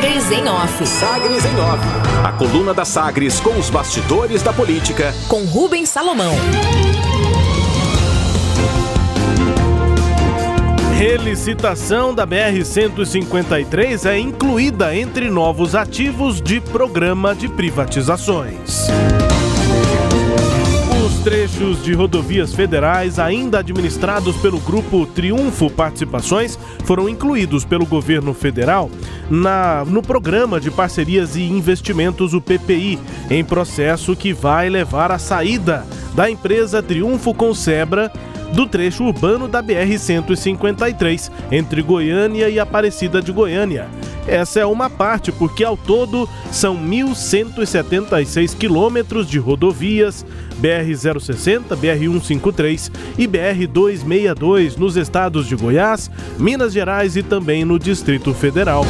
Sagres em Off. Sagres em Off. A coluna da Sagres com os bastidores da política. Com Rubens Salomão. Relicitação da BR-153 é incluída entre novos ativos de programa de privatizações. Os trechos de rodovias federais ainda administrados pelo Grupo Triunfo Participações foram incluídos pelo governo federal na, no Programa de Parcerias e Investimentos, o PPI, em processo que vai levar à saída da empresa Triunfo Concebra do trecho urbano da BR-153, entre Goiânia e Aparecida de Goiânia. Essa é uma parte, porque ao todo são 1.176 quilômetros de rodovias BR-060, BR-153 e BR-262 nos estados de Goiás, Minas Gerais e também no Distrito Federal.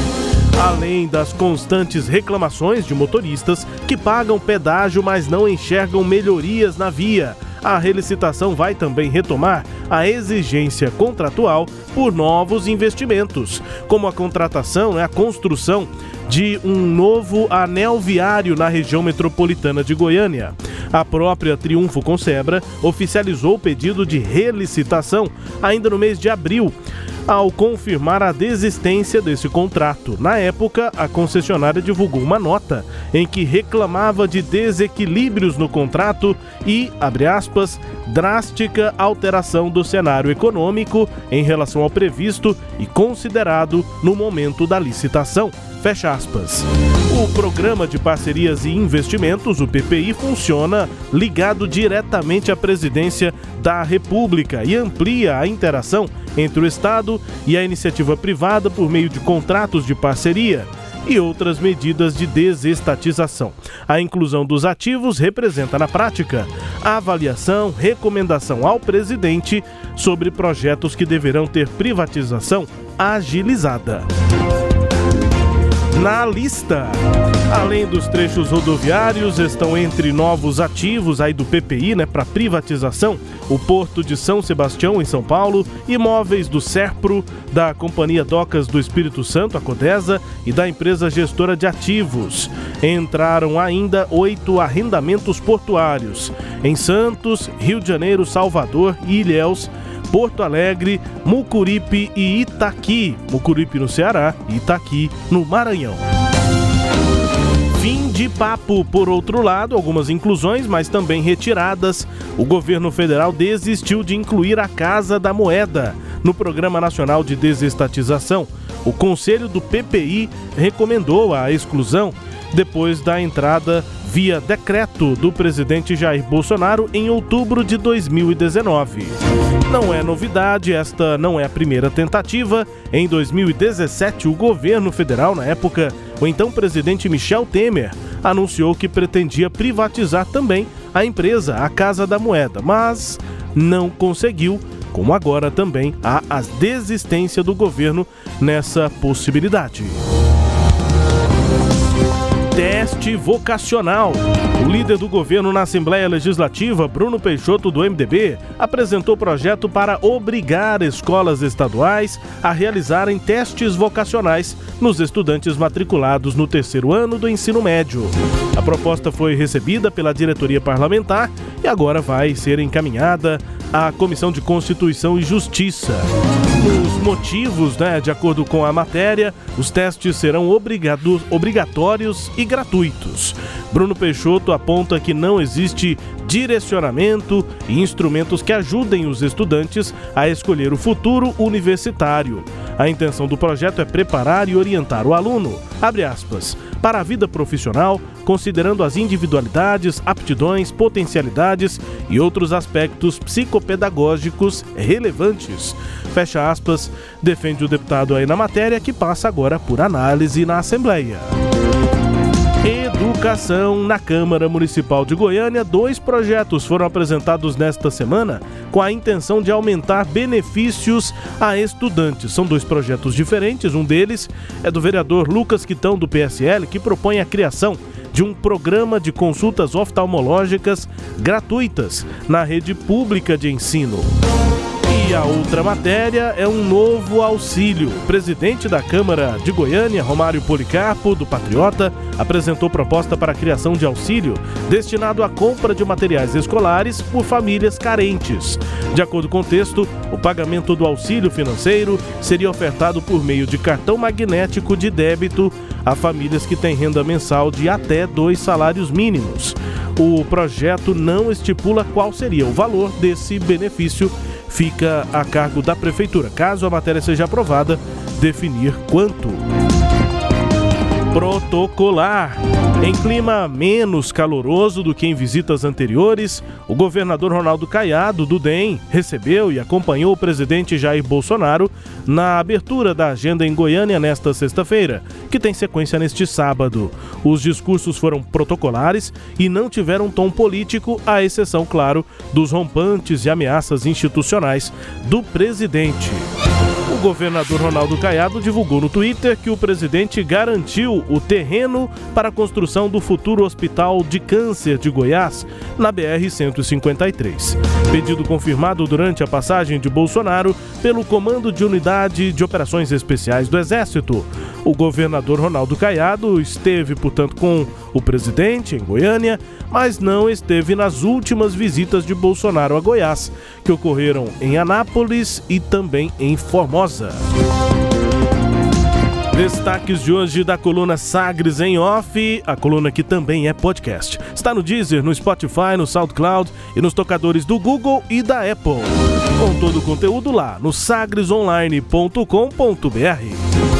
Além das constantes reclamações de motoristas que pagam pedágio, mas não enxergam melhorias na via a relicitação vai também retomar a exigência contratual por novos investimentos, como a contratação, né, a construção de um novo anel viário na região metropolitana de Goiânia. A própria Triunfo Concebra oficializou o pedido de relicitação ainda no mês de abril ao confirmar a desistência desse contrato. Na época, a concessionária divulgou uma nota em que reclamava de desequilíbrios no contrato e, abre aspas, drástica alteração do cenário econômico em relação ao previsto e considerado no momento da licitação. Fecha aspas. O Programa de Parcerias e Investimentos, o PPI, funciona ligado diretamente à presidência da República e amplia a interação entre o Estado e a iniciativa privada por meio de contratos de parceria e outras medidas de desestatização. A inclusão dos ativos representa, na prática, a avaliação, recomendação ao presidente sobre projetos que deverão ter privatização agilizada na lista. Além dos trechos rodoviários, estão entre novos ativos aí do PPI, né, para privatização, o Porto de São Sebastião em São Paulo, imóveis do Serpro, da Companhia Docas do Espírito Santo, a Codesa, e da empresa gestora de ativos. Entraram ainda oito arrendamentos portuários em Santos, Rio de Janeiro, Salvador e Ilhéus Porto Alegre, Mucuripe e Itaqui. Mucuripe no Ceará e Itaqui no Maranhão. Fim de papo. Por outro lado, algumas inclusões, mas também retiradas. O governo federal desistiu de incluir a Casa da Moeda no Programa Nacional de Desestatização. O conselho do PPI recomendou a exclusão depois da entrada via decreto do presidente Jair Bolsonaro em outubro de 2019. Não é novidade, esta não é a primeira tentativa. Em 2017, o governo federal, na época, o então presidente Michel Temer, anunciou que pretendia privatizar também a empresa, a Casa da Moeda, mas não conseguiu. Como agora também há a desistência do governo nessa possibilidade teste vocacional. O líder do governo na Assembleia Legislativa, Bruno Peixoto, do MDB, apresentou projeto para obrigar escolas estaduais a realizarem testes vocacionais nos estudantes matriculados no terceiro ano do ensino médio. A proposta foi recebida pela diretoria parlamentar e agora vai ser encaminhada à Comissão de Constituição e Justiça. Os motivos, né, de acordo com a matéria, os testes serão obrigatórios e gratuitos. Bruno Peixoto aponta que não existe direcionamento e instrumentos que ajudem os estudantes a escolher o futuro universitário. A intenção do projeto é preparar e orientar o aluno, aspas, para a vida profissional, considerando as individualidades, aptidões, potencialidades e outros aspectos psicopedagógicos relevantes. Fecha aspas, defende o deputado aí na matéria que passa agora por análise na Assembleia. Educação na Câmara Municipal de Goiânia. Dois projetos foram apresentados nesta semana com a intenção de aumentar benefícios a estudantes. São dois projetos diferentes. Um deles é do vereador Lucas Quitão, do PSL, que propõe a criação de um programa de consultas oftalmológicas gratuitas na rede pública de ensino. E a outra matéria é um novo auxílio. O presidente da Câmara de Goiânia, Romário Policarpo, do Patriota, apresentou proposta para a criação de auxílio destinado à compra de materiais escolares por famílias carentes. De acordo com o texto, o pagamento do auxílio financeiro seria ofertado por meio de cartão magnético de débito a famílias que têm renda mensal de até dois salários mínimos. O projeto não estipula qual seria o valor desse benefício fica a cargo da Prefeitura, caso a matéria seja aprovada, definir quanto. Protocolar. Em clima menos caloroso do que em visitas anteriores, o governador Ronaldo Caiado, do DEM, recebeu e acompanhou o presidente Jair Bolsonaro na abertura da agenda em Goiânia nesta sexta-feira, que tem sequência neste sábado. Os discursos foram protocolares e não tiveram tom político, à exceção, claro, dos rompantes e ameaças institucionais do presidente governador Ronaldo Caiado divulgou no Twitter que o presidente garantiu o terreno para a construção do futuro Hospital de Câncer de Goiás, na BR-153. Pedido confirmado durante a passagem de Bolsonaro pelo Comando de Unidade de Operações Especiais do Exército. O governador Ronaldo Caiado esteve, portanto, com o presidente em Goiânia, mas não esteve nas últimas visitas de Bolsonaro a Goiás, que ocorreram em Anápolis e também em Formosa. Destaques de hoje da coluna Sagres em Off, a coluna que também é podcast. Está no Deezer, no Spotify, no SoundCloud e nos tocadores do Google e da Apple. Com todo o conteúdo lá no sagresonline.com.br.